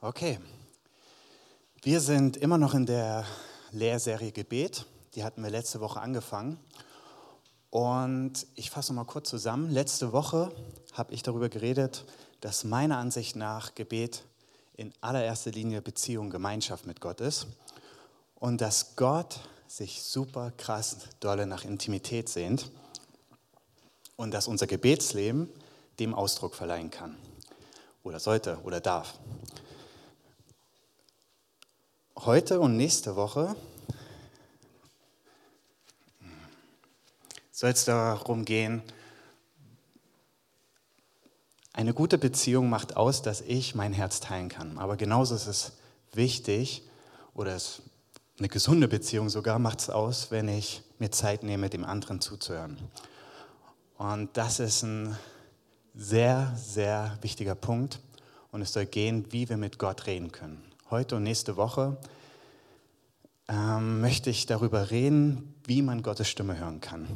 Okay. Wir sind immer noch in der Lehrserie Gebet. Die hatten wir letzte Woche angefangen. Und ich fasse mal kurz zusammen. Letzte Woche habe ich darüber geredet, dass meiner Ansicht nach Gebet in allererster Linie Beziehung, Gemeinschaft mit Gott ist. Und dass Gott sich super krass dolle nach Intimität sehnt. Und dass unser Gebetsleben dem Ausdruck verleihen kann. Oder sollte oder darf. Heute und nächste Woche soll es darum gehen, eine gute Beziehung macht aus, dass ich mein Herz teilen kann. Aber genauso ist es wichtig, oder es, eine gesunde Beziehung sogar macht es aus, wenn ich mir Zeit nehme, dem anderen zuzuhören. Und das ist ein sehr, sehr wichtiger Punkt. Und es soll gehen, wie wir mit Gott reden können. Heute und nächste Woche ähm, möchte ich darüber reden, wie man Gottes Stimme hören kann.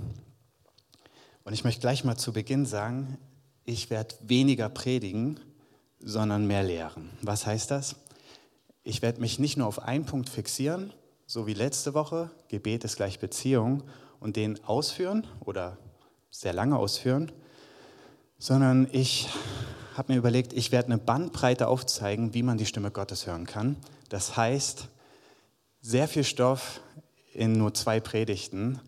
Und ich möchte gleich mal zu Beginn sagen, ich werde weniger predigen, sondern mehr lehren. Was heißt das? Ich werde mich nicht nur auf einen Punkt fixieren, so wie letzte Woche, Gebet ist gleich Beziehung, und den ausführen oder sehr lange ausführen, sondern ich habe mir überlegt, ich werde eine Bandbreite aufzeigen, wie man die Stimme Gottes hören kann. Das heißt, sehr viel Stoff in nur zwei Predigten.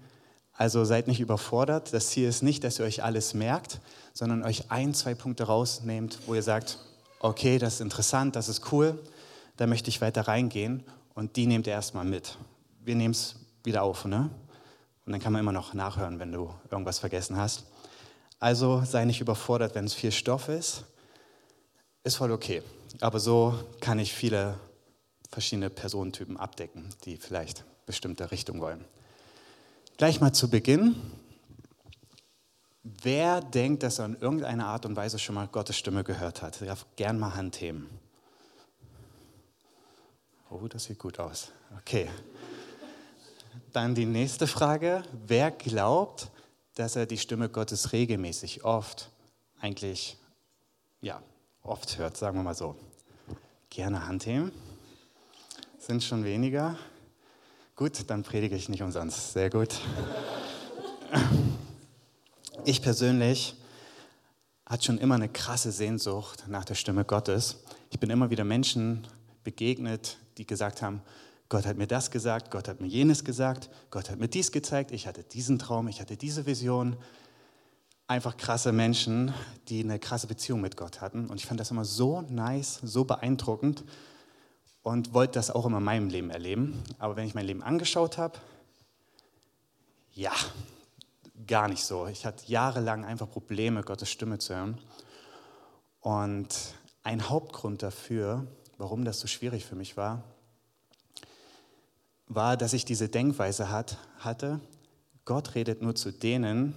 Also seid nicht überfordert. Das Ziel ist nicht, dass ihr euch alles merkt, sondern euch ein, zwei Punkte rausnehmt, wo ihr sagt, okay, das ist interessant, das ist cool, da möchte ich weiter reingehen und die nehmt ihr erstmal mit. Wir nehmen es wieder auf, ne? Und dann kann man immer noch nachhören, wenn du irgendwas vergessen hast. Also sei nicht überfordert, wenn es viel Stoff ist. Ist voll okay. Aber so kann ich viele verschiedene Personentypen abdecken, die vielleicht bestimmte Richtung wollen. Gleich mal zu Beginn. Wer denkt, dass er in irgendeiner Art und Weise schon mal Gottes Stimme gehört hat? Der darf gern mal Hand heben. Oh, das sieht gut aus. Okay. Dann die nächste Frage. Wer glaubt, dass er die Stimme Gottes regelmäßig, oft, eigentlich, ja, oft hört, sagen wir mal so? Gerne Hand heben. Sind schon weniger? Gut, dann predige ich nicht umsonst. Sehr gut. Ich persönlich hatte schon immer eine krasse Sehnsucht nach der Stimme Gottes. Ich bin immer wieder Menschen begegnet, die gesagt haben, Gott hat mir das gesagt, Gott hat mir jenes gesagt, Gott hat mir dies gezeigt, ich hatte diesen Traum, ich hatte diese Vision. Einfach krasse Menschen, die eine krasse Beziehung mit Gott hatten. Und ich fand das immer so nice, so beeindruckend und wollte das auch immer in meinem Leben erleben. Aber wenn ich mein Leben angeschaut habe, ja, gar nicht so. Ich hatte jahrelang einfach Probleme, Gottes Stimme zu hören. Und ein Hauptgrund dafür, warum das so schwierig für mich war, war, dass ich diese Denkweise hat, hatte, Gott redet nur zu denen,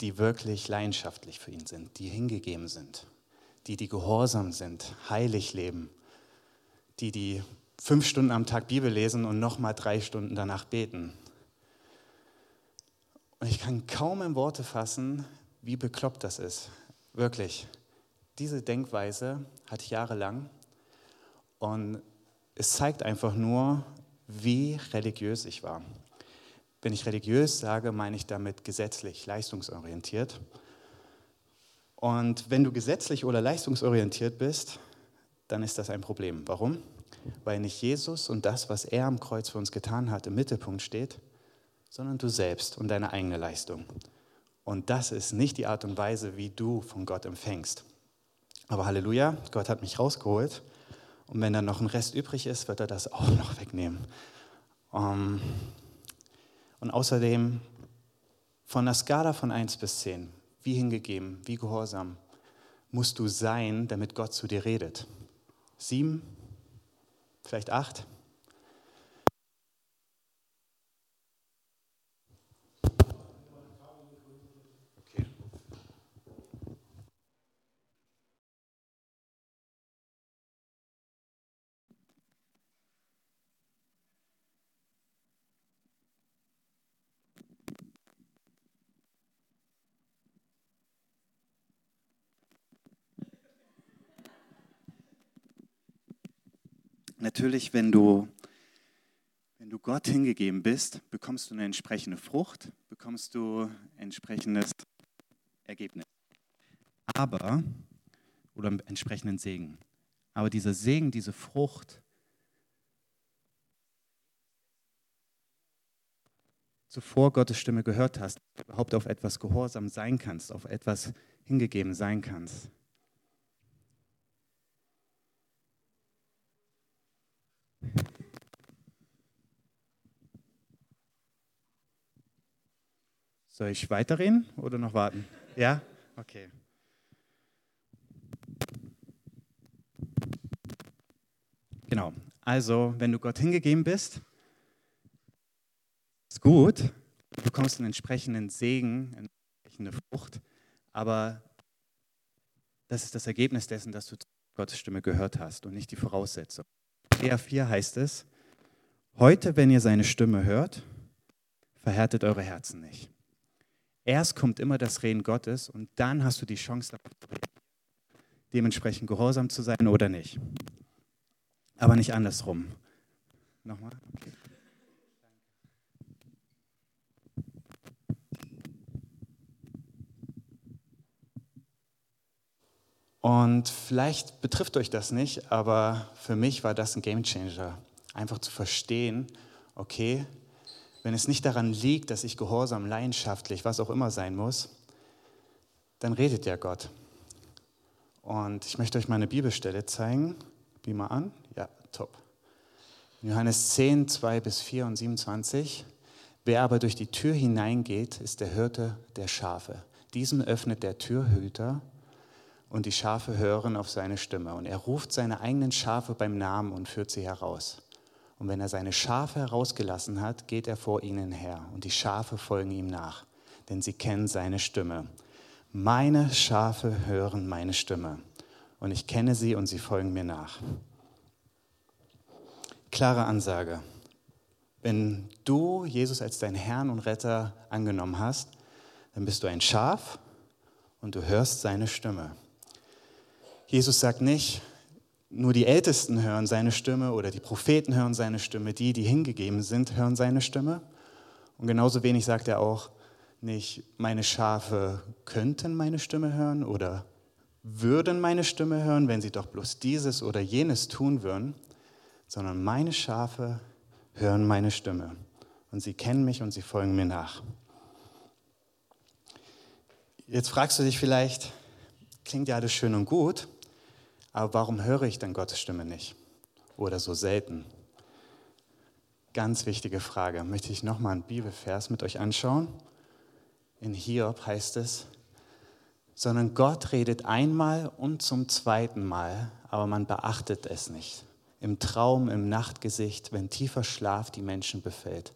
die wirklich leidenschaftlich für ihn sind, die hingegeben sind, die, die gehorsam sind, heilig leben die, die fünf Stunden am Tag Bibel lesen und nochmal drei Stunden danach beten. Und ich kann kaum in Worte fassen, wie bekloppt das ist. Wirklich. Diese Denkweise hatte ich jahrelang und es zeigt einfach nur, wie religiös ich war. Wenn ich religiös sage, meine ich damit gesetzlich, leistungsorientiert. Und wenn du gesetzlich oder leistungsorientiert bist, dann ist das ein Problem. Warum? Weil nicht Jesus und das, was er am Kreuz für uns getan hat, im Mittelpunkt steht, sondern du selbst und deine eigene Leistung. Und das ist nicht die Art und Weise, wie du von Gott empfängst. Aber Halleluja, Gott hat mich rausgeholt. Und wenn dann noch ein Rest übrig ist, wird er das auch noch wegnehmen. Um, und außerdem von der Skala von 1 bis 10, wie hingegeben, wie gehorsam musst du sein, damit Gott zu dir redet sieben, vielleicht acht. Natürlich, wenn du, wenn du Gott hingegeben bist, bekommst du eine entsprechende Frucht, bekommst du entsprechendes Ergebnis. Aber, oder entsprechenden Segen. Aber dieser Segen, diese Frucht, zuvor Gottes Stimme gehört hast, überhaupt auf etwas gehorsam sein kannst, auf etwas hingegeben sein kannst. Soll ich weiterreden oder noch warten? Ja? Okay. Genau. Also, wenn du Gott hingegeben bist, ist gut, du bekommst einen entsprechenden Segen, eine entsprechende Frucht, aber das ist das Ergebnis dessen, dass du Gottes Stimme gehört hast und nicht die Voraussetzung. Hebräer 4 heißt es, heute, wenn ihr seine Stimme hört, verhärtet eure Herzen nicht. Erst kommt immer das Reden Gottes und dann hast du die Chance, dementsprechend gehorsam zu sein oder nicht. Aber nicht andersrum. Nochmal? Und vielleicht betrifft euch das nicht, aber für mich war das ein Gamechanger. Einfach zu verstehen, okay, wenn es nicht daran liegt, dass ich gehorsam, leidenschaftlich, was auch immer sein muss, dann redet ja Gott. Und ich möchte euch mal eine Bibelstelle zeigen. Wie mal an. Ja, top. Johannes 10, 2 bis 4 und 27. Wer aber durch die Tür hineingeht, ist der Hirte der Schafe. Diesem öffnet der Türhüter und die Schafe hören auf seine Stimme. Und er ruft seine eigenen Schafe beim Namen und führt sie heraus. Und wenn er seine Schafe herausgelassen hat, geht er vor ihnen her. Und die Schafe folgen ihm nach, denn sie kennen seine Stimme. Meine Schafe hören meine Stimme. Und ich kenne sie und sie folgen mir nach. Klare Ansage. Wenn du Jesus als deinen Herrn und Retter angenommen hast, dann bist du ein Schaf und du hörst seine Stimme. Jesus sagt nicht, nur die Ältesten hören seine Stimme oder die Propheten hören seine Stimme, die, die hingegeben sind, hören seine Stimme. Und genauso wenig sagt er auch nicht, meine Schafe könnten meine Stimme hören oder würden meine Stimme hören, wenn sie doch bloß dieses oder jenes tun würden, sondern meine Schafe hören meine Stimme und sie kennen mich und sie folgen mir nach. Jetzt fragst du dich vielleicht, klingt ja alles schön und gut, aber warum höre ich dann Gottes Stimme nicht? Oder so selten? Ganz wichtige Frage. Möchte ich nochmal einen Bibelvers mit euch anschauen? In Hiob heißt es, sondern Gott redet einmal und zum zweiten Mal, aber man beachtet es nicht. Im Traum, im Nachtgesicht, wenn tiefer Schlaf die Menschen befällt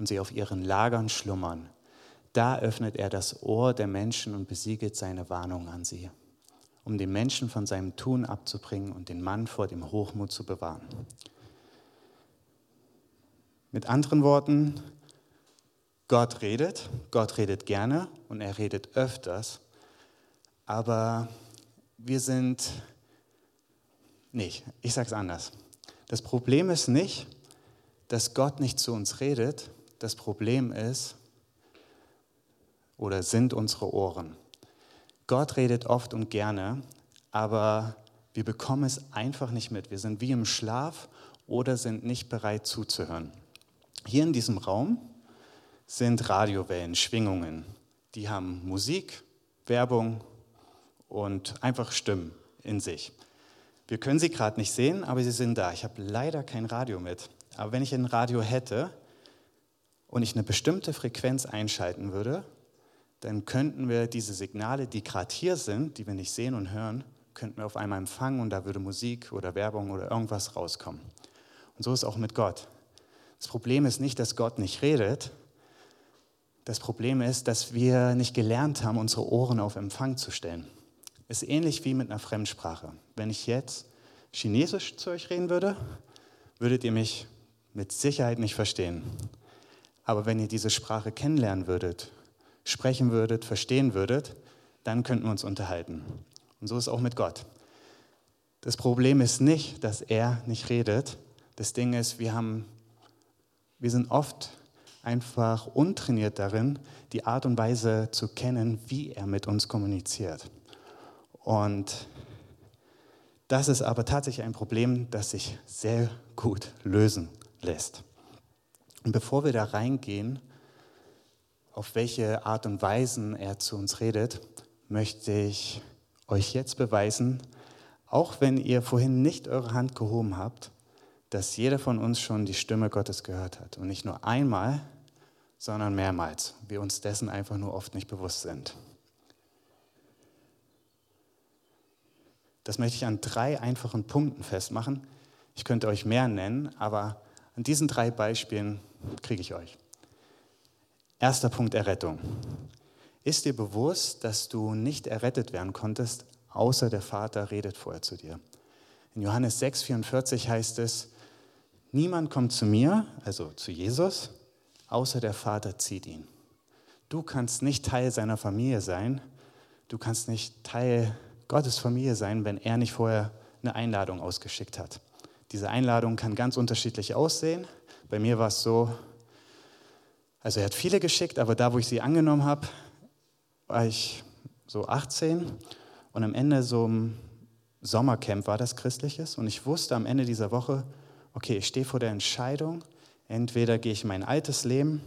und sie auf ihren Lagern schlummern, da öffnet er das Ohr der Menschen und besiegelt seine Warnung an sie um den Menschen von seinem Tun abzubringen und den Mann vor dem Hochmut zu bewahren. Mit anderen Worten, Gott redet, Gott redet gerne und er redet öfters, aber wir sind nicht, ich sage es anders. Das Problem ist nicht, dass Gott nicht zu uns redet, das Problem ist oder sind unsere Ohren. Gott redet oft und gerne, aber wir bekommen es einfach nicht mit. Wir sind wie im Schlaf oder sind nicht bereit zuzuhören. Hier in diesem Raum sind Radiowellen, Schwingungen. Die haben Musik, Werbung und einfach Stimmen in sich. Wir können sie gerade nicht sehen, aber sie sind da. Ich habe leider kein Radio mit. Aber wenn ich ein Radio hätte und ich eine bestimmte Frequenz einschalten würde, dann könnten wir diese Signale, die gerade hier sind, die wir nicht sehen und hören, könnten wir auf einmal empfangen und da würde Musik oder Werbung oder irgendwas rauskommen. Und so ist auch mit Gott. Das Problem ist nicht, dass Gott nicht redet. Das Problem ist, dass wir nicht gelernt haben, unsere Ohren auf Empfang zu stellen. Ist ähnlich wie mit einer Fremdsprache. Wenn ich jetzt Chinesisch zu euch reden würde, würdet ihr mich mit Sicherheit nicht verstehen. Aber wenn ihr diese Sprache kennenlernen würdet sprechen würdet, verstehen würdet, dann könnten wir uns unterhalten. Und so ist auch mit Gott. Das Problem ist nicht, dass er nicht redet. Das Ding ist, wir, haben, wir sind oft einfach untrainiert darin, die Art und Weise zu kennen, wie er mit uns kommuniziert. Und das ist aber tatsächlich ein Problem, das sich sehr gut lösen lässt. Und bevor wir da reingehen, auf welche Art und Weisen er zu uns redet, möchte ich euch jetzt beweisen, auch wenn ihr vorhin nicht eure Hand gehoben habt, dass jeder von uns schon die Stimme Gottes gehört hat. Und nicht nur einmal, sondern mehrmals. Wir uns dessen einfach nur oft nicht bewusst sind. Das möchte ich an drei einfachen Punkten festmachen. Ich könnte euch mehr nennen, aber an diesen drei Beispielen kriege ich euch. Erster Punkt Errettung. Ist dir bewusst, dass du nicht errettet werden konntest, außer der Vater redet vorher zu dir. In Johannes 6,44 heißt es, niemand kommt zu mir, also zu Jesus, außer der Vater zieht ihn. Du kannst nicht Teil seiner Familie sein, du kannst nicht Teil Gottes Familie sein, wenn er nicht vorher eine Einladung ausgeschickt hat. Diese Einladung kann ganz unterschiedlich aussehen. Bei mir war es so, also er hat viele geschickt, aber da, wo ich sie angenommen habe, war ich so 18 und am Ende so ein Sommercamp war das christliches und ich wusste am Ende dieser Woche, okay, ich stehe vor der Entscheidung, entweder gehe ich in mein altes Leben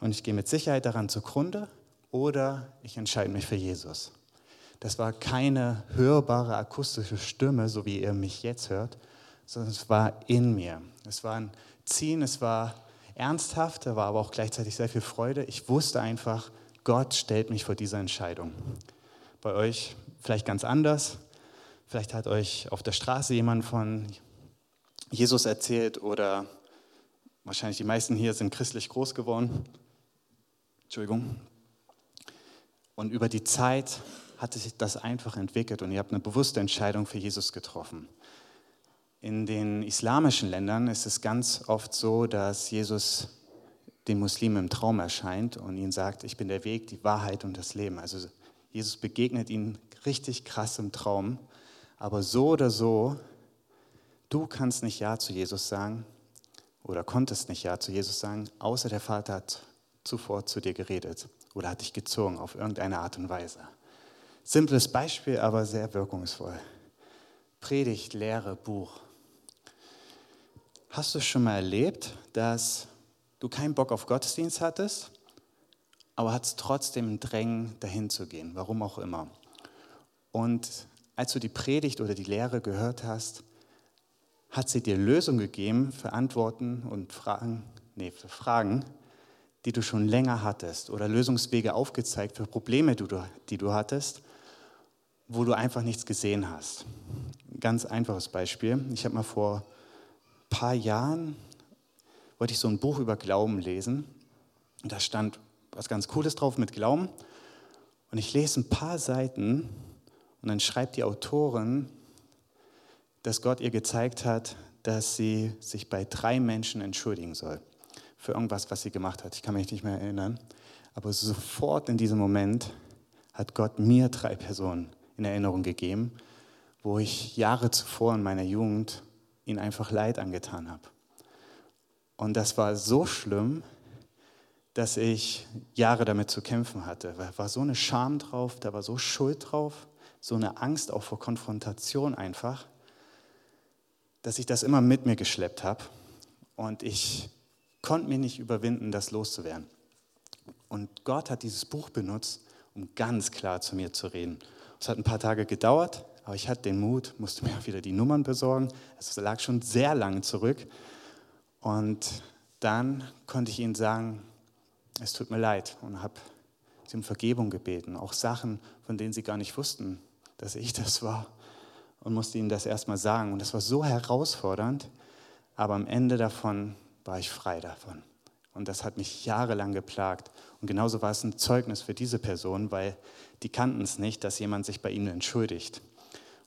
und ich gehe mit Sicherheit daran zugrunde oder ich entscheide mich für Jesus. Das war keine hörbare akustische Stimme, so wie ihr mich jetzt hört, sondern es war in mir. Es war ein Ziehen, es war ernsthaft, da war aber auch gleichzeitig sehr viel Freude. Ich wusste einfach, Gott stellt mich vor dieser Entscheidung. Bei euch vielleicht ganz anders. Vielleicht hat euch auf der Straße jemand von Jesus erzählt oder wahrscheinlich die meisten hier sind christlich groß geworden. Entschuldigung. Und über die Zeit hat sich das einfach entwickelt und ihr habt eine bewusste Entscheidung für Jesus getroffen. In den islamischen Ländern ist es ganz oft so, dass Jesus den Muslimen im Traum erscheint und ihnen sagt, ich bin der Weg, die Wahrheit und das Leben. Also Jesus begegnet ihnen richtig krass im Traum. Aber so oder so, du kannst nicht Ja zu Jesus sagen oder konntest nicht Ja zu Jesus sagen, außer der Vater hat zuvor zu dir geredet oder hat dich gezogen auf irgendeine Art und Weise. Simples Beispiel, aber sehr wirkungsvoll. Predigt, Lehre, Buch. Hast du schon mal erlebt, dass du keinen Bock auf Gottesdienst hattest, aber hattest trotzdem ein Drängen, dahin zu gehen, warum auch immer? Und als du die Predigt oder die Lehre gehört hast, hat sie dir Lösungen gegeben für Antworten und Fragen, nee, für Fragen, die du schon länger hattest oder Lösungswege aufgezeigt für Probleme, die du hattest, wo du einfach nichts gesehen hast. Ganz einfaches Beispiel. Ich habe mal vor paar Jahren, wollte ich so ein Buch über Glauben lesen und da stand was ganz Cooles drauf mit Glauben und ich lese ein paar Seiten und dann schreibt die Autorin, dass Gott ihr gezeigt hat, dass sie sich bei drei Menschen entschuldigen soll für irgendwas, was sie gemacht hat. Ich kann mich nicht mehr erinnern. Aber sofort in diesem Moment hat Gott mir drei Personen in Erinnerung gegeben, wo ich Jahre zuvor in meiner Jugend ihnen einfach Leid angetan habe. Und das war so schlimm, dass ich Jahre damit zu kämpfen hatte. Da war so eine Scham drauf, da war so Schuld drauf so eine Angst auch vor Konfrontation einfach, dass ich das immer mit mir geschleppt habe und ich konnte mir nicht überwinden, das loszuwerden. Und Gott hat dieses Buch benutzt, um ganz klar zu mir zu reden. Es hat ein paar Tage gedauert, aber ich hatte den Mut, musste mir wieder die Nummern besorgen. Es lag schon sehr lange zurück. Und dann konnte ich ihnen sagen, es tut mir leid und habe sie um Vergebung gebeten. Auch Sachen, von denen sie gar nicht wussten, dass ich das war und musste ihnen das erstmal sagen. Und das war so herausfordernd, aber am Ende davon war ich frei davon. Und das hat mich jahrelang geplagt. Und genauso war es ein Zeugnis für diese Person, weil die kannten es nicht, dass jemand sich bei ihnen entschuldigt.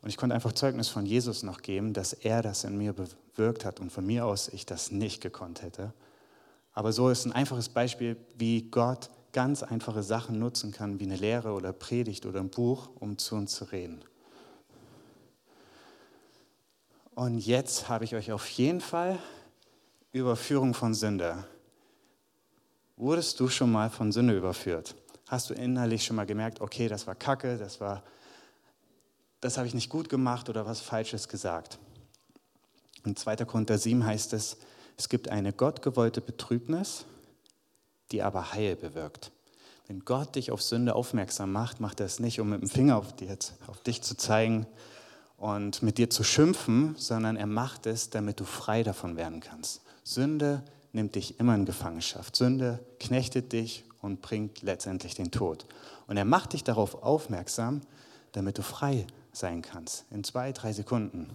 Und ich konnte einfach Zeugnis von Jesus noch geben, dass er das in mir bewirkt hat und von mir aus ich das nicht gekonnt hätte. Aber so ist ein einfaches Beispiel, wie Gott ganz einfache Sachen nutzen kann, wie eine Lehre oder Predigt oder ein Buch, um zu uns zu reden. Und jetzt habe ich euch auf jeden Fall Überführung von Sünde. Wurdest du schon mal von Sünde überführt? Hast du innerlich schon mal gemerkt, okay, das war Kacke, das war, das habe ich nicht gut gemacht oder was Falsches gesagt? In 2. Korinther 7 heißt es, es gibt eine gottgewollte Betrübnis, die aber Heil bewirkt. Wenn Gott dich auf Sünde aufmerksam macht, macht er es nicht, um mit dem Finger auf, dir, auf dich zu zeigen und mit dir zu schimpfen, sondern er macht es, damit du frei davon werden kannst. Sünde nimmt dich immer in Gefangenschaft. Sünde knechtet dich und bringt letztendlich den Tod. Und er macht dich darauf aufmerksam, damit du frei sein kannst. In zwei, drei Sekunden,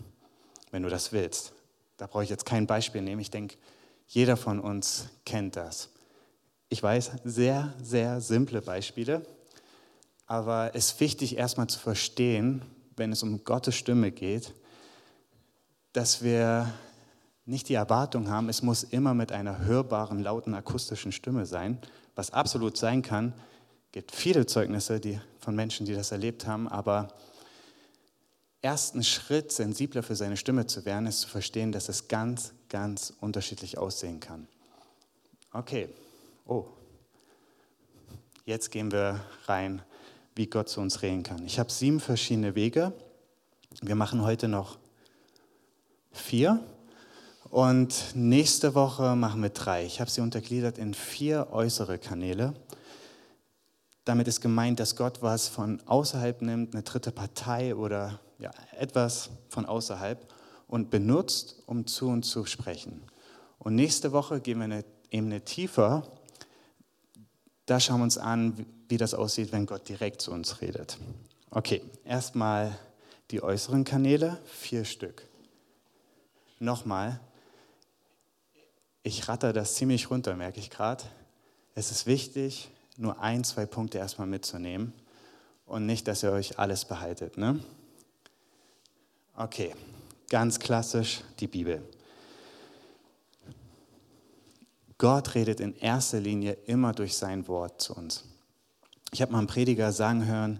wenn du das willst. Da brauche ich jetzt kein Beispiel nehmen. Ich denke, jeder von uns kennt das. Ich weiß, sehr, sehr simple Beispiele, aber es ist wichtig, erstmal zu verstehen, wenn es um Gottes Stimme geht, dass wir nicht die Erwartung haben, es muss immer mit einer hörbaren, lauten, akustischen Stimme sein, was absolut sein kann. Gibt viele Zeugnisse die, von Menschen, die das erlebt haben, aber ersten Schritt, sensibler für seine Stimme zu werden, ist zu verstehen, dass es ganz, ganz unterschiedlich aussehen kann. Okay, oh, jetzt gehen wir rein, wie Gott zu uns reden kann. Ich habe sieben verschiedene Wege. Wir machen heute noch vier. Und nächste Woche machen wir drei. Ich habe sie untergliedert in vier äußere Kanäle. Damit ist gemeint, dass Gott was von außerhalb nimmt, eine dritte Partei oder ja, etwas von außerhalb und benutzt, um zu uns zu sprechen. Und nächste Woche gehen wir eine Ebene tiefer. Da schauen wir uns an, wie das aussieht, wenn Gott direkt zu uns redet. Okay, erstmal die äußeren Kanäle, vier Stück. Nochmal, ich ratter das ziemlich runter, merke ich gerade. Es ist wichtig, nur ein, zwei Punkte erstmal mitzunehmen und nicht, dass ihr euch alles behaltet. Ne? Okay, ganz klassisch die Bibel. Gott redet in erster Linie immer durch sein Wort zu uns. Ich habe mal einen Prediger sagen hören,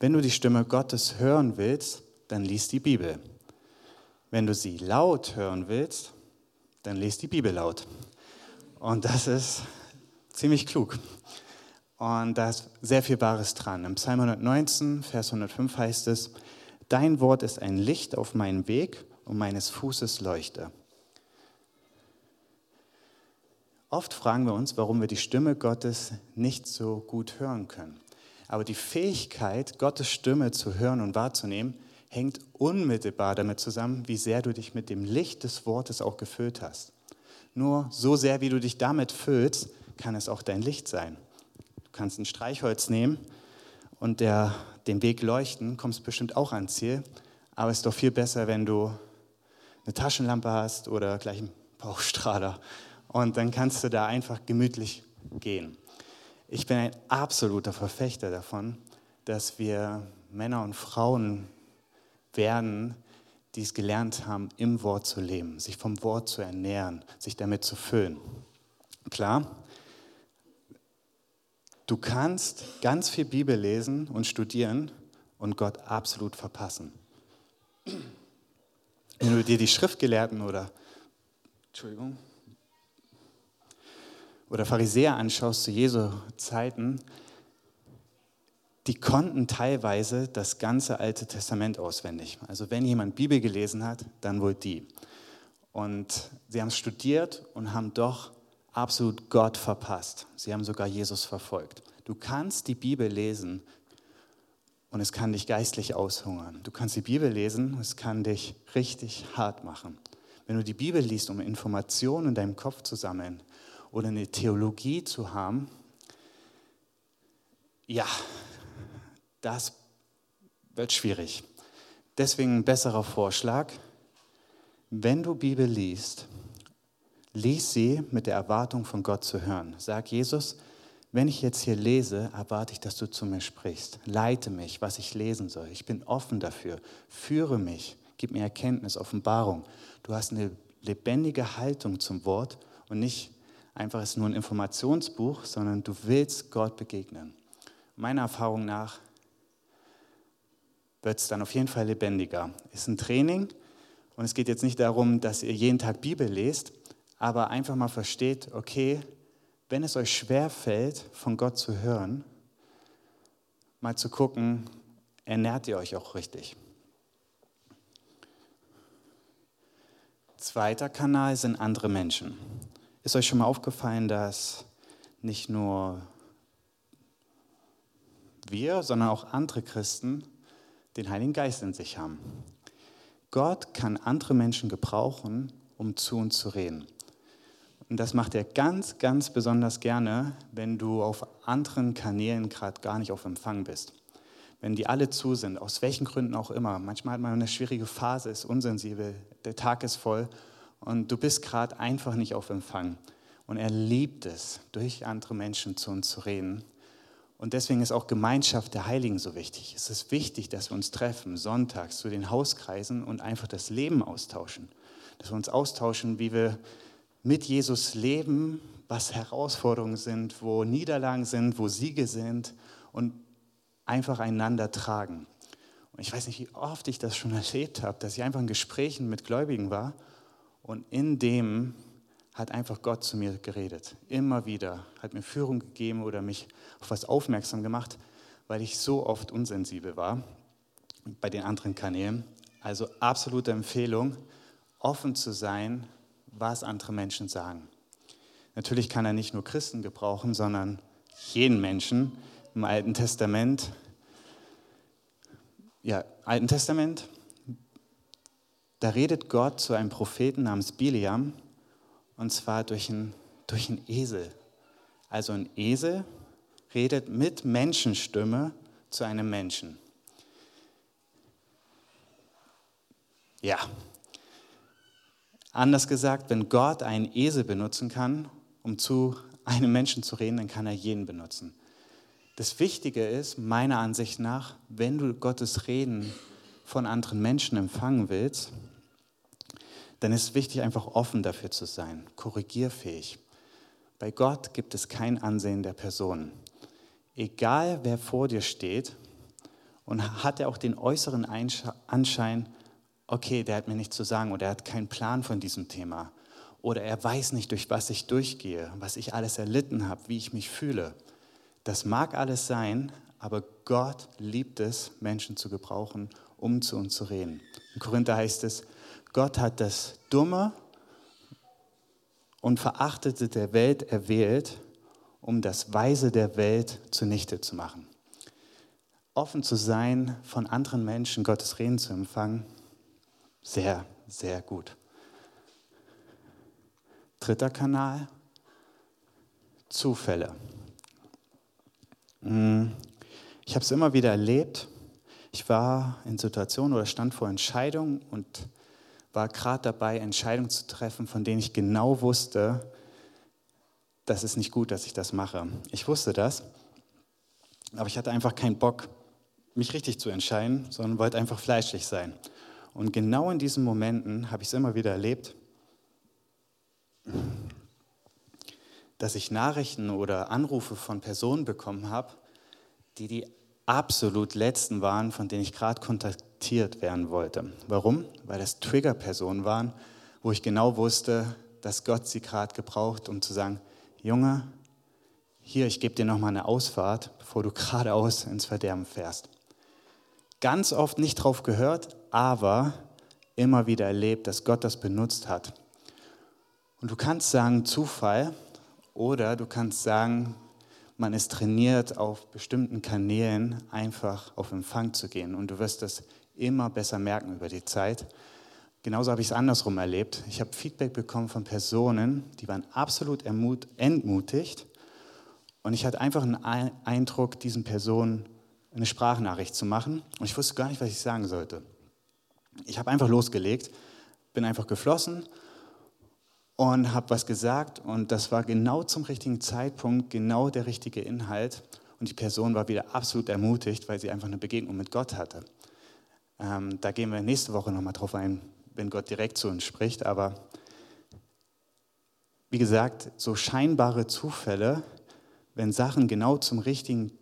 wenn du die Stimme Gottes hören willst, dann lies die Bibel. Wenn du sie laut hören willst, dann lest die Bibel laut. Und das ist ziemlich klug. Und da ist sehr viel Wahres dran. Im Psalm 119, Vers 105 heißt es, Dein Wort ist ein Licht auf meinem Weg und meines Fußes Leuchte. Oft fragen wir uns, warum wir die Stimme Gottes nicht so gut hören können. Aber die Fähigkeit, Gottes Stimme zu hören und wahrzunehmen, hängt unmittelbar damit zusammen, wie sehr du dich mit dem Licht des Wortes auch gefüllt hast. Nur so sehr, wie du dich damit füllst, kann es auch dein Licht sein. Du kannst ein Streichholz nehmen und der, den Weg leuchten, kommst bestimmt auch ans Ziel. Aber es ist doch viel besser, wenn du eine Taschenlampe hast oder gleich einen Bauchstrahler. Und dann kannst du da einfach gemütlich gehen. Ich bin ein absoluter Verfechter davon, dass wir Männer und Frauen werden, die es gelernt haben, im Wort zu leben, sich vom Wort zu ernähren, sich damit zu füllen. Klar, du kannst ganz viel Bibel lesen und studieren und Gott absolut verpassen. Wenn du dir die Schriftgelehrten oder, Entschuldigung, oder Pharisäer anschaust zu Jesu Zeiten, die konnten teilweise das ganze Alte Testament auswendig. Also wenn jemand Bibel gelesen hat, dann wohl die. Und sie haben studiert und haben doch absolut Gott verpasst. Sie haben sogar Jesus verfolgt. Du kannst die Bibel lesen und es kann dich geistlich aushungern. Du kannst die Bibel lesen und es kann dich richtig hart machen. Wenn du die Bibel liest, um Informationen in deinem Kopf zu sammeln oder eine Theologie zu haben, ja, das wird schwierig. Deswegen ein besserer Vorschlag, wenn du Bibel liest, lies sie mit der Erwartung von Gott zu hören. Sag Jesus, wenn ich jetzt hier lese, erwarte ich, dass du zu mir sprichst. Leite mich, was ich lesen soll. Ich bin offen dafür. Führe mich. Gib mir Erkenntnis, Offenbarung. Du hast eine lebendige Haltung zum Wort und nicht einfach ist nur ein Informationsbuch, sondern du willst Gott begegnen. Meiner Erfahrung nach wird es dann auf jeden Fall lebendiger. Ist ein Training Und es geht jetzt nicht darum, dass ihr jeden Tag Bibel lest, aber einfach mal versteht, okay, wenn es euch schwer fällt, von Gott zu hören, mal zu gucken, ernährt ihr euch auch richtig. Zweiter Kanal sind andere Menschen. Ist euch schon mal aufgefallen, dass nicht nur wir, sondern auch andere Christen den Heiligen Geist in sich haben? Gott kann andere Menschen gebrauchen, um zu uns zu reden. Und das macht er ganz, ganz besonders gerne, wenn du auf anderen Kanälen gerade gar nicht auf Empfang bist. Wenn die alle zu sind, aus welchen Gründen auch immer. Manchmal hat man eine schwierige Phase, ist unsensibel, der Tag ist voll und du bist gerade einfach nicht auf Empfang. Und er liebt es, durch andere Menschen zu uns zu reden. Und deswegen ist auch Gemeinschaft der Heiligen so wichtig. Es ist wichtig, dass wir uns treffen, sonntags zu den Hauskreisen und einfach das Leben austauschen. Dass wir uns austauschen, wie wir mit Jesus leben, was Herausforderungen sind, wo Niederlagen sind, wo Siege sind und einfach einander tragen. Und ich weiß nicht, wie oft ich das schon erlebt habe, dass ich einfach in Gesprächen mit Gläubigen war und in dem hat einfach Gott zu mir geredet. Immer wieder. Hat mir Führung gegeben oder mich auf was aufmerksam gemacht, weil ich so oft unsensibel war bei den anderen Kanälen. Also absolute Empfehlung, offen zu sein was andere Menschen sagen. Natürlich kann er nicht nur Christen gebrauchen, sondern jeden Menschen im Alten Testament. Ja, Alten Testament, da redet Gott zu einem Propheten namens Biliam und zwar durch einen, durch Esel. Also ein Esel redet mit Menschenstimme zu einem Menschen. Ja, Anders gesagt, wenn Gott einen Esel benutzen kann, um zu einem Menschen zu reden, dann kann er jeden benutzen. Das Wichtige ist, meiner Ansicht nach, wenn du Gottes Reden von anderen Menschen empfangen willst, dann ist es wichtig, einfach offen dafür zu sein, korrigierfähig. Bei Gott gibt es kein Ansehen der Person. Egal wer vor dir steht und hat er auch den äußeren Anschein, okay, der hat mir nichts zu sagen oder er hat keinen Plan von diesem Thema oder er weiß nicht, durch was ich durchgehe, was ich alles erlitten habe, wie ich mich fühle. Das mag alles sein, aber Gott liebt es, Menschen zu gebrauchen, um zu uns zu reden. In Korinther heißt es, Gott hat das Dumme und Verachtete der Welt erwählt, um das Weise der Welt zunichte zu machen. Offen zu sein, von anderen Menschen Gottes Reden zu empfangen, sehr, sehr gut. Dritter Kanal, Zufälle. Hm, ich habe es immer wieder erlebt. Ich war in Situationen oder stand vor Entscheidungen und war gerade dabei, Entscheidungen zu treffen, von denen ich genau wusste, das ist nicht gut, dass ich das mache. Ich wusste das, aber ich hatte einfach keinen Bock, mich richtig zu entscheiden, sondern wollte einfach fleischlich sein. Und genau in diesen Momenten habe ich es immer wieder erlebt, dass ich Nachrichten oder Anrufe von Personen bekommen habe, die die absolut letzten waren, von denen ich gerade kontaktiert werden wollte. Warum? Weil das Trigger-Personen waren, wo ich genau wusste, dass Gott sie gerade gebraucht, um zu sagen, Junge, hier, ich gebe dir nochmal eine Ausfahrt, bevor du geradeaus ins Verderben fährst. Ganz oft nicht drauf gehört, aber immer wieder erlebt, dass Gott das benutzt hat. Und du kannst sagen Zufall oder du kannst sagen, man ist trainiert, auf bestimmten Kanälen einfach auf Empfang zu gehen. Und du wirst das immer besser merken über die Zeit. Genauso habe ich es andersrum erlebt. Ich habe Feedback bekommen von Personen, die waren absolut entmutigt. Und ich hatte einfach einen Eindruck, diesen Personen eine Sprachnachricht zu machen. Und ich wusste gar nicht, was ich sagen sollte. Ich habe einfach losgelegt, bin einfach geflossen und habe was gesagt und das war genau zum richtigen Zeitpunkt, genau der richtige Inhalt und die Person war wieder absolut ermutigt, weil sie einfach eine Begegnung mit Gott hatte. Ähm, da gehen wir nächste Woche nochmal drauf ein, wenn Gott direkt zu uns spricht, aber wie gesagt, so scheinbare Zufälle, wenn Sachen genau zum richtigen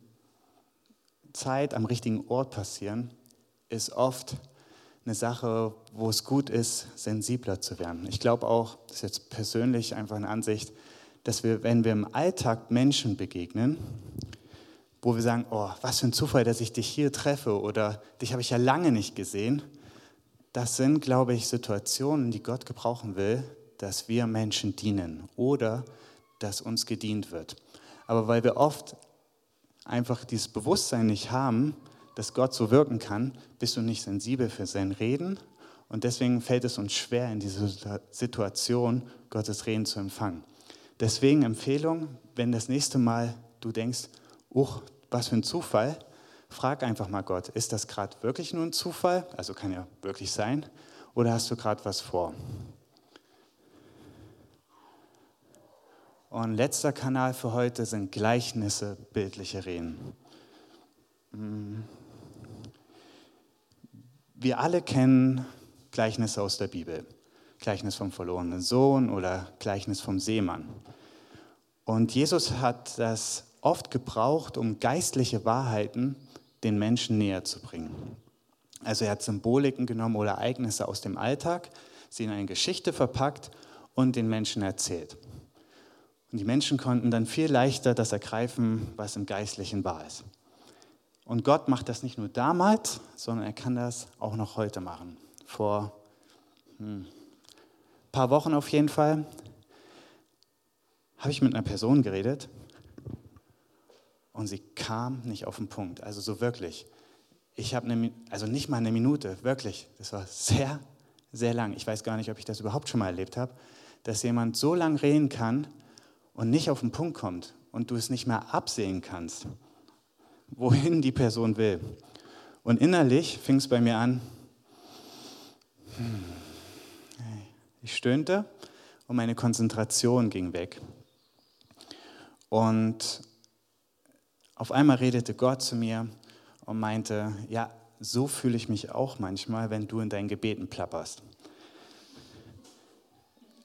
Zeit am richtigen Ort passieren, ist oft eine Sache, wo es gut ist, sensibler zu werden. Ich glaube auch, das ist jetzt persönlich einfach eine Ansicht, dass wir, wenn wir im Alltag Menschen begegnen, wo wir sagen, oh, was für ein Zufall, dass ich dich hier treffe oder dich habe ich ja lange nicht gesehen, das sind, glaube ich, Situationen, die Gott gebrauchen will, dass wir Menschen dienen oder dass uns gedient wird. Aber weil wir oft einfach dieses Bewusstsein nicht haben, dass Gott so wirken kann, bist du nicht sensibel für sein Reden und deswegen fällt es uns schwer, in dieser Situation Gottes Reden zu empfangen. Deswegen Empfehlung, wenn das nächste Mal du denkst, uch, was für ein Zufall, frag einfach mal Gott, ist das gerade wirklich nur ein Zufall? Also kann ja wirklich sein. Oder hast du gerade was vor? Und letzter Kanal für heute sind Gleichnisse, bildliche Reden. Wir alle kennen Gleichnisse aus der Bibel. Gleichnis vom verlorenen Sohn oder Gleichnis vom Seemann. Und Jesus hat das oft gebraucht, um geistliche Wahrheiten den Menschen näher zu bringen. Also er hat Symboliken genommen oder Ereignisse aus dem Alltag, sie in eine Geschichte verpackt und den Menschen erzählt. Und die Menschen konnten dann viel leichter das ergreifen, was im Geistlichen wahr ist. Und Gott macht das nicht nur damals, sondern er kann das auch noch heute machen. Vor hm, paar Wochen auf jeden Fall habe ich mit einer Person geredet und sie kam nicht auf den Punkt. Also so wirklich. Ich habe eine, also nicht mal eine Minute, wirklich. Das war sehr, sehr lang. Ich weiß gar nicht, ob ich das überhaupt schon mal erlebt habe, dass jemand so lang reden kann und nicht auf den Punkt kommt und du es nicht mehr absehen kannst, wohin die Person will. Und innerlich fing es bei mir an, ich stöhnte und meine Konzentration ging weg. Und auf einmal redete Gott zu mir und meinte, ja, so fühle ich mich auch manchmal, wenn du in deinen Gebeten plapperst.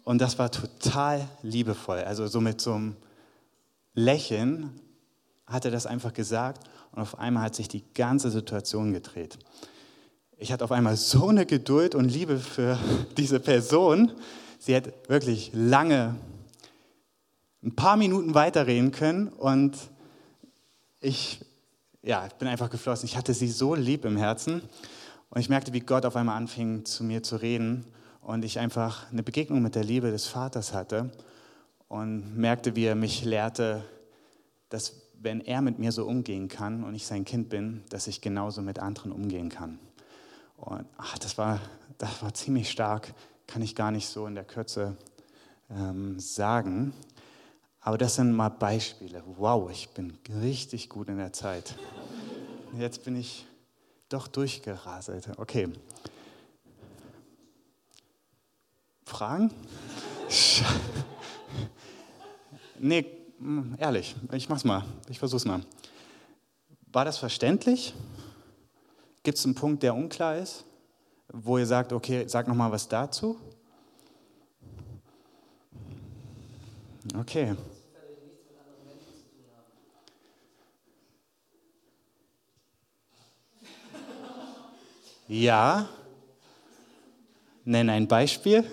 Und das war total liebevoll. Also so mit so einem Lächeln hat er das einfach gesagt und auf einmal hat sich die ganze Situation gedreht. Ich hatte auf einmal so eine Geduld und Liebe für diese Person. Sie hätte wirklich lange, ein paar Minuten weiterreden können und ich ja, bin einfach geflossen. Ich hatte sie so lieb im Herzen und ich merkte, wie Gott auf einmal anfing, zu mir zu reden und ich einfach eine Begegnung mit der Liebe des Vaters hatte und merkte, wie er mich lehrte, dass wenn er mit mir so umgehen kann und ich sein Kind bin, dass ich genauso mit anderen umgehen kann. Und ach, das, war, das war ziemlich stark, kann ich gar nicht so in der Kürze ähm, sagen. Aber das sind mal Beispiele. Wow, ich bin richtig gut in der Zeit. Jetzt bin ich doch durchgeraselt. Okay. Fragen? nee, ehrlich, ich mach's mal. Ich versuch's mal. War das verständlich? Gibt es einen Punkt, der unklar ist, wo ihr sagt, okay, sag noch mal was dazu? Okay. Ja, Nenn ein Beispiel.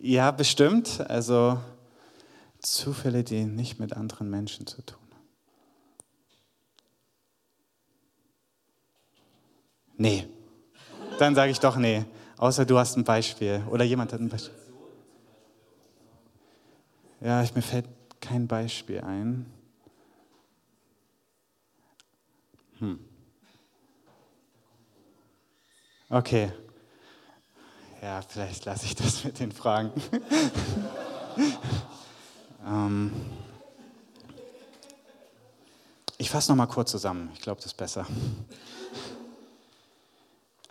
ja, bestimmt. Also Zufälle, die nicht mit anderen Menschen zu tun haben. Nee. Dann sage ich doch nee. Außer du hast ein Beispiel oder jemand hat ein Beispiel. Ja, mir fällt kein Beispiel ein. Hm. Okay. Ja, vielleicht lasse ich das mit den Fragen. ähm ich fasse noch mal kurz zusammen. Ich glaube, das ist besser.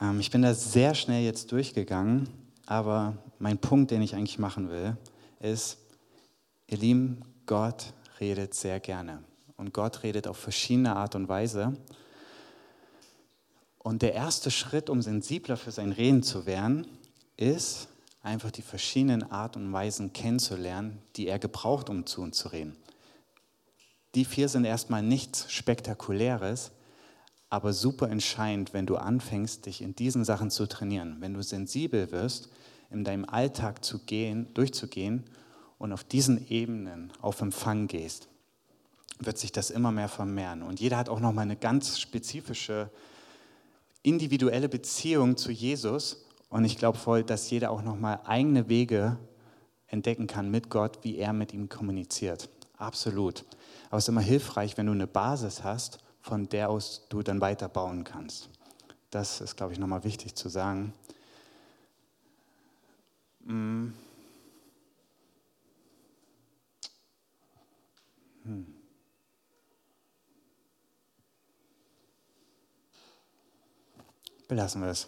Ähm, ich bin da sehr schnell jetzt durchgegangen, aber mein Punkt, den ich eigentlich machen will, ist, ihr Lieben, Gott redet sehr gerne. Und Gott redet auf verschiedene Art und Weise. Und der erste Schritt, um sensibler für sein Reden zu werden, ist einfach die verschiedenen Arten und Weisen kennenzulernen, die er gebraucht, um zu uns zu reden. Die vier sind erstmal nichts Spektakuläres, aber super entscheidend, wenn du anfängst, dich in diesen Sachen zu trainieren. Wenn du sensibel wirst, in deinem Alltag zu gehen, durchzugehen und auf diesen Ebenen auf Empfang gehst, wird sich das immer mehr vermehren. Und jeder hat auch nochmal eine ganz spezifische, individuelle Beziehung zu Jesus. Und ich glaube voll, dass jeder auch nochmal eigene Wege entdecken kann mit Gott, wie er mit ihm kommuniziert. Absolut. Aber es ist immer hilfreich, wenn du eine Basis hast, von der aus du dann weiter bauen kannst. Das ist, glaube ich, nochmal wichtig zu sagen. Hm. hm. Belassen wir es.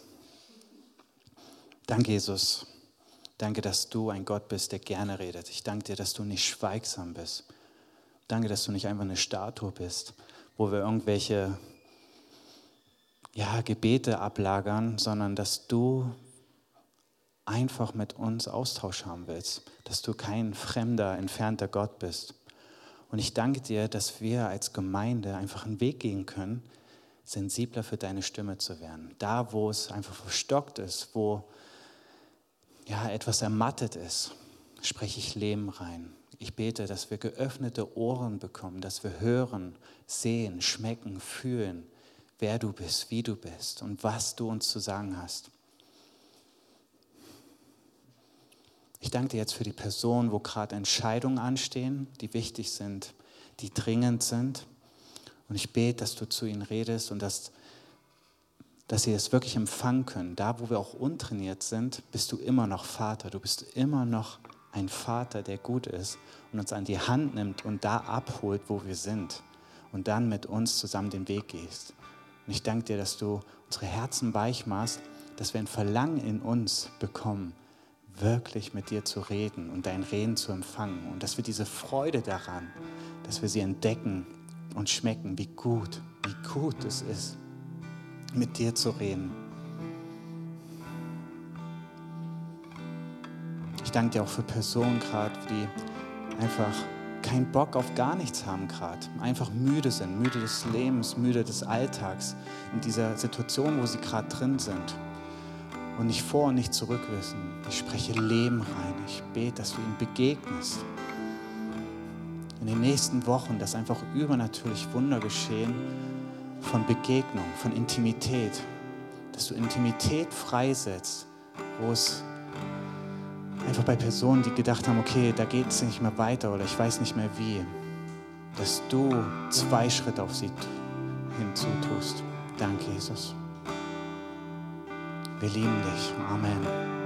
Danke, Jesus. Danke, dass du ein Gott bist, der gerne redet. Ich danke dir, dass du nicht schweigsam bist. Danke, dass du nicht einfach eine Statue bist, wo wir irgendwelche ja, Gebete ablagern, sondern dass du einfach mit uns Austausch haben willst, dass du kein fremder, entfernter Gott bist. Und ich danke dir, dass wir als Gemeinde einfach einen Weg gehen können, sensibler für deine Stimme zu werden. Da, wo es einfach verstockt ist, wo ja, etwas ermattet ist, spreche ich Leben rein. Ich bete, dass wir geöffnete Ohren bekommen, dass wir hören, sehen, schmecken, fühlen, wer du bist, wie du bist und was du uns zu sagen hast. Ich danke dir jetzt für die Personen, wo gerade Entscheidungen anstehen, die wichtig sind, die dringend sind. Und ich bete, dass du zu ihnen redest und dass, dass sie es wirklich empfangen können. Da, wo wir auch untrainiert sind, bist du immer noch Vater. Du bist immer noch ein Vater, der gut ist und uns an die Hand nimmt und da abholt, wo wir sind. Und dann mit uns zusammen den Weg gehst. Und ich danke dir, dass du unsere Herzen weich machst, dass wir ein Verlangen in uns bekommen, wirklich mit dir zu reden und dein Reden zu empfangen. Und dass wir diese Freude daran, dass wir sie entdecken und schmecken, wie gut, wie gut es ist, mit dir zu reden. Ich danke dir auch für Personen gerade, die einfach keinen Bock auf gar nichts haben gerade, einfach müde sind, müde des Lebens, müde des Alltags, in dieser Situation, wo sie gerade drin sind und nicht vor und nicht zurück wissen. Ich spreche Leben rein. Ich bete, dass du ihnen begegnest in den nächsten Wochen, dass einfach übernatürlich Wunder geschehen von Begegnung, von Intimität, dass du Intimität freisetzt, wo es einfach bei Personen, die gedacht haben, okay, da geht es nicht mehr weiter oder ich weiß nicht mehr wie, dass du zwei Schritte auf sie hinzutust. Danke, Jesus. Wir lieben dich. Amen.